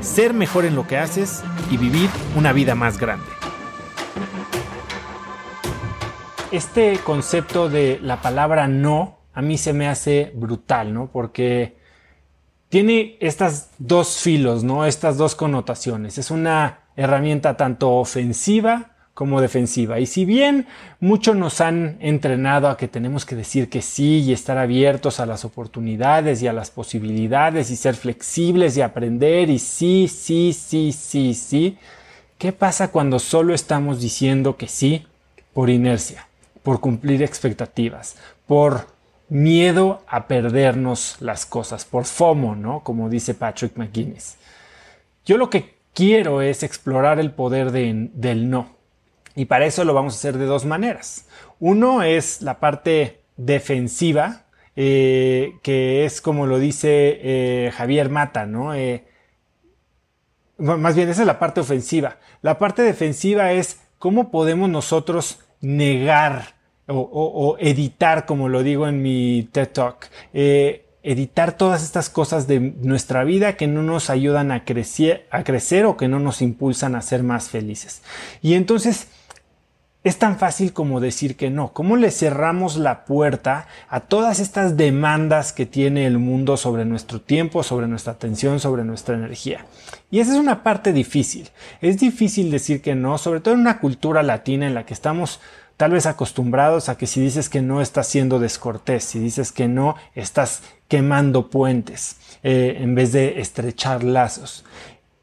ser mejor en lo que haces y vivir una vida más grande. Este concepto de la palabra no a mí se me hace brutal, ¿no? Porque tiene estas dos filos, ¿no? Estas dos connotaciones. Es una herramienta tanto ofensiva como defensiva. Y si bien muchos nos han entrenado a que tenemos que decir que sí y estar abiertos a las oportunidades y a las posibilidades y ser flexibles y aprender y sí, sí, sí, sí, sí, ¿qué pasa cuando solo estamos diciendo que sí por inercia, por cumplir expectativas, por miedo a perdernos las cosas, por FOMO, ¿no? Como dice Patrick McGuinness. Yo lo que quiero es explorar el poder del no y para eso lo vamos a hacer de dos maneras. Uno es la parte defensiva, eh, que es como lo dice eh, Javier Mata, ¿no? Eh, más bien, esa es la parte ofensiva. La parte defensiva es cómo podemos nosotros negar o, editar, como lo digo en mi TED Talk, editar todas estas cosas de nuestra vida que no nos ayudan a crecer, a crecer o que no nos impulsan a ser más felices. Y entonces, es tan fácil como decir que no. ¿Cómo le cerramos la puerta a todas estas demandas que tiene el mundo sobre nuestro tiempo, sobre nuestra atención, sobre nuestra energía? Y esa es una parte difícil. Es difícil decir que no, sobre todo en una cultura latina en la que estamos tal vez acostumbrados a que si dices que no estás siendo descortés, si dices que no estás quemando puentes eh, en vez de estrechar lazos.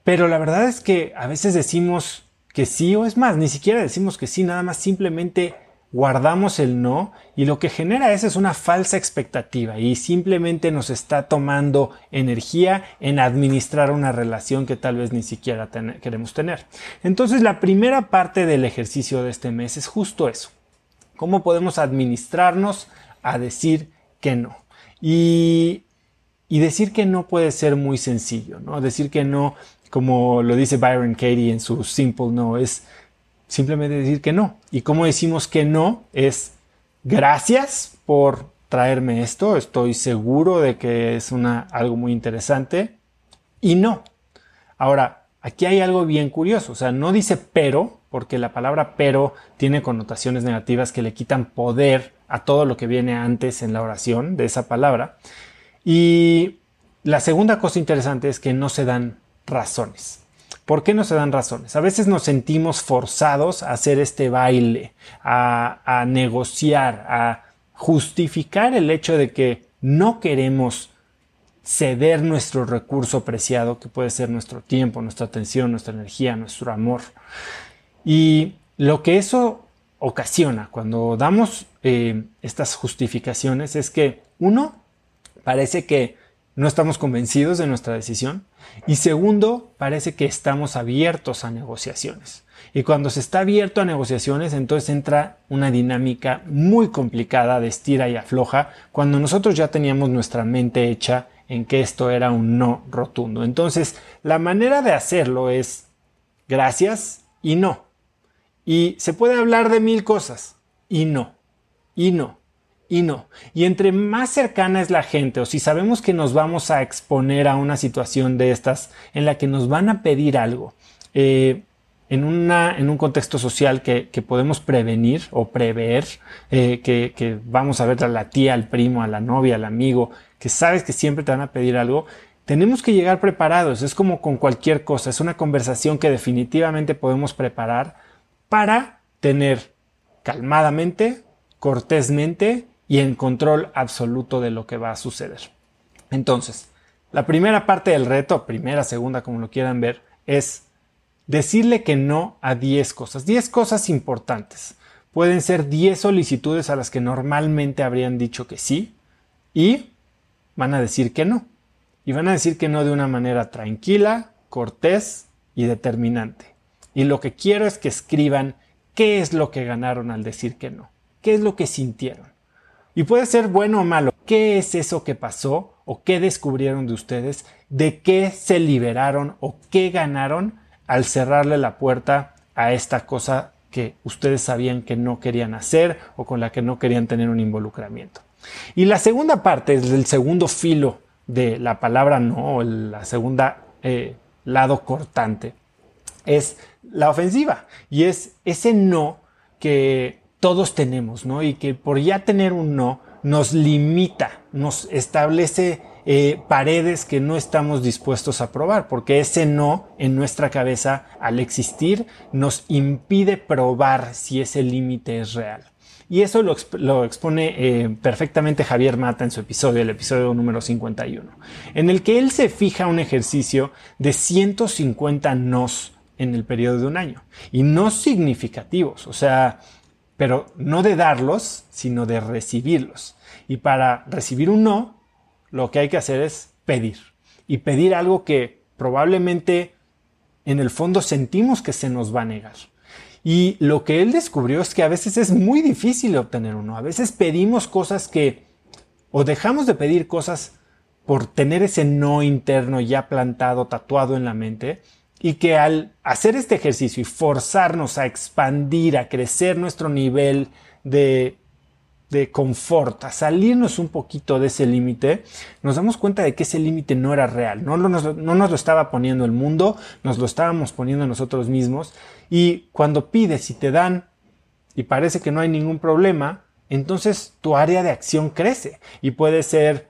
Pero la verdad es que a veces decimos que sí o es más, ni siquiera decimos que sí, nada más simplemente guardamos el no y lo que genera eso es una falsa expectativa y simplemente nos está tomando energía en administrar una relación que tal vez ni siquiera queremos tener. Entonces la primera parte del ejercicio de este mes es justo eso. ¿Cómo podemos administrarnos a decir que no? Y, y decir que no puede ser muy sencillo, ¿no? Decir que no como lo dice Byron Katie en su Simple No, es simplemente decir que no. Y como decimos que no, es gracias por traerme esto, estoy seguro de que es una, algo muy interesante, y no. Ahora, aquí hay algo bien curioso, o sea, no dice pero, porque la palabra pero tiene connotaciones negativas que le quitan poder a todo lo que viene antes en la oración de esa palabra. Y la segunda cosa interesante es que no se dan razones. ¿Por qué no se dan razones? A veces nos sentimos forzados a hacer este baile, a, negociar, a justificar el hecho de que no queremos ceder nuestro recurso preciado, que puede ser nuestro tiempo, nuestra atención, nuestra energía, nuestro amor. Y lo que eso ocasiona cuando damos eh, estas justificaciones es que, uno, parece que no estamos convencidos de nuestra decisión. Y segundo, parece que estamos abiertos a negociaciones. Y cuando se está abierto a negociaciones, entonces entra una dinámica muy complicada de estira y afloja, cuando nosotros ya teníamos nuestra mente hecha en que esto era un no rotundo. Entonces, la manera de hacerlo es gracias y no. Y se puede hablar de mil cosas y no, y no y no. Y entre más cercana es la gente o si sabemos que nos vamos a exponer a una situación de estas en la que nos van a pedir algo, eh, en, una, en un contexto social que, podemos prevenir o prever, eh, que, que, vamos a ver a la tía, al primo, a la novia, al amigo, que sabes que siempre te van a pedir algo, tenemos que llegar preparados. Es como con cualquier cosa, es una conversación que definitivamente podemos preparar para tener calmadamente, cortésmente y en control absoluto de lo que va a suceder. Entonces, la primera parte del reto, primera, segunda, como lo quieran ver, es decirle que no a 10 cosas, 10 cosas importantes. Pueden ser 10 solicitudes a las que normalmente habrían dicho que sí y van a decir que no. Y van a decir que no de una manera tranquila, cortés y determinante. Y lo que quiero es que escriban qué es lo que ganaron al decir que no, qué es lo que sintieron. Y puede ser bueno o malo, qué es eso que pasó o qué descubrieron de ustedes, de qué se liberaron o qué ganaron al cerrarle la puerta a esta cosa que ustedes sabían que no querían hacer o con la que no querían tener un involucramiento. Y la segunda parte, el segundo filo de la palabra no, la segunda eh, lado cortante, es la ofensiva. Y es ese no que todos tenemos, ¿no? Y que por ya tener un no nos limita, nos establece eh, paredes que no estamos dispuestos a probar, porque ese no en nuestra cabeza al existir nos impide probar si ese límite es real. Y eso lo, expone eh, perfectamente Javier Mata en su episodio, el episodio número 51, en el que él se fija un ejercicio de 150 nos en el periodo de un año. Y no significativos, o sea, pero no de darlos, sino de recibirlos. Y para recibir un no, lo que hay que hacer es pedir. Y pedir algo que probablemente en el fondo sentimos que se nos va a negar. Y lo que él descubrió es que a veces es muy difícil obtener uno. A veces pedimos cosas que o dejamos de pedir cosas por tener ese no interno ya plantado, tatuado en la mente, y que al hacer este ejercicio y forzarnos a expandir, a crecer nuestro nivel de de confort, a salirnos un poquito de ese límite, nos damos cuenta de que ese límite no era real, no, no, nos, no nos lo estaba poniendo el mundo, nos lo estábamos poniendo nosotros mismos y cuando pides y te dan y parece que no hay ningún problema, entonces tu área de acción crece y puede ser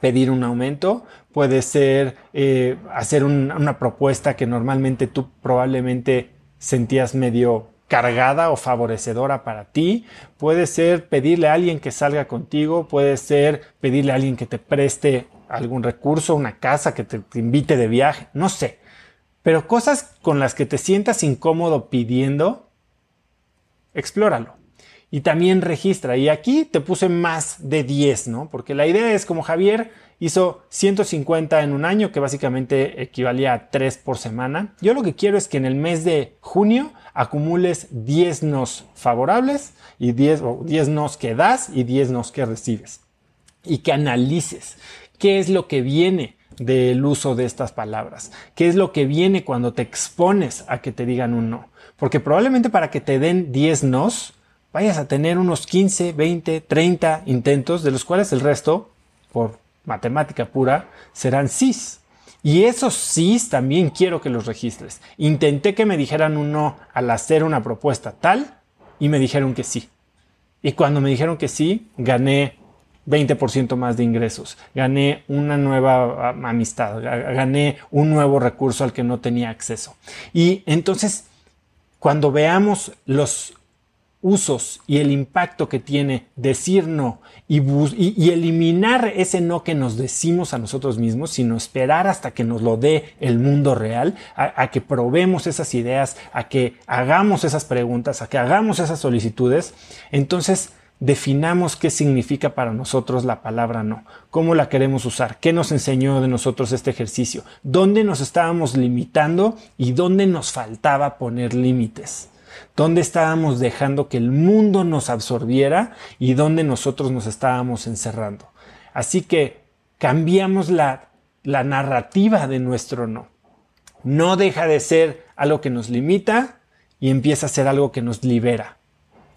pedir un aumento, puede ser eh, hacer una propuesta que normalmente tú probablemente sentías medio cargada o favorecedora para ti. Puede ser pedirle a alguien que salga contigo, puede ser pedirle a alguien que te preste algún recurso, una casa, que te, invite de viaje, no sé. Pero cosas con las que te sientas incómodo pidiendo, explóralo. Y también registra. Y aquí te puse más de 10, ¿no? Porque la idea es como Javier hizo 150 en un año, que básicamente equivalía a 3 por semana. Yo lo que quiero es que en el mes de junio acumules 10 nos favorables y 10, 10 nos que das y 10 nos que recibes. Y que analices qué es lo que viene del uso de estas palabras, qué es lo que viene cuando te expones a que te digan un no. Porque probablemente para que te den 10 nos, vayas a tener unos 15, 20, 30 intentos, de los cuales el resto, por matemática pura, serán sís. Y esos sí también quiero que los registres. Intenté que me dijeran un no al hacer una propuesta tal y me dijeron que sí. Y cuando me dijeron que sí, gané 20% más de ingresos, gané una nueva ah, amistad, gané un nuevo recurso al que no tenía acceso. Y entonces, cuando veamos los usos y el impacto que tiene decir no y, eliminar ese no que nos decimos a nosotros mismos, sino esperar hasta que nos lo dé el mundo real, a, que probemos esas ideas, a que hagamos esas preguntas, a que hagamos esas solicitudes, entonces definamos qué significa para nosotros la palabra no, cómo la queremos usar, qué nos enseñó de nosotros este ejercicio, dónde nos estábamos limitando y dónde nos faltaba poner límites dónde estábamos dejando que el mundo nos absorbiera y dónde nosotros nos estábamos encerrando. Así que cambiamos la, la narrativa de nuestro no. No deja de ser algo que nos limita y empieza a ser algo que nos libera.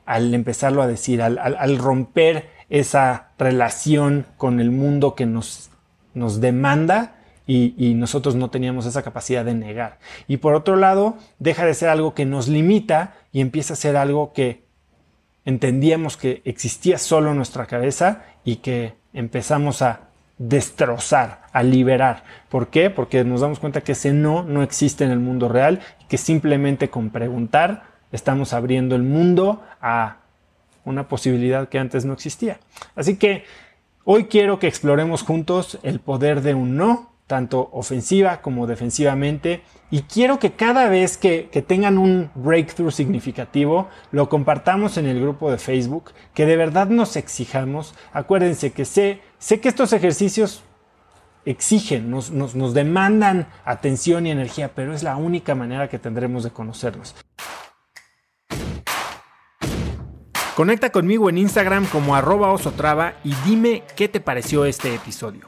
Al empezarlo a decir, al, romper esa relación con el mundo que nos, nos demanda y, nosotros no teníamos esa capacidad de negar. Y por otro lado, deja de ser algo que nos limita y empieza a ser algo que entendíamos que existía solo en nuestra cabeza y que empezamos a destrozar, a liberar. ¿Por qué? Porque nos damos cuenta que ese no no existe en el mundo real y que simplemente con preguntar estamos abriendo el mundo a una posibilidad que antes no existía. Así que hoy quiero que exploremos juntos el poder de un no tanto ofensiva como defensivamente. Y quiero que cada vez que, tengan un breakthrough significativo, lo compartamos en el grupo de Facebook, que de verdad nos exijamos. Acuérdense que sé, sé que estos ejercicios exigen, nos, nos, demandan atención y energía, pero es la única manera que tendremos de conocernos. Conecta conmigo en Instagram como arroba osotrava y dime qué te pareció este episodio.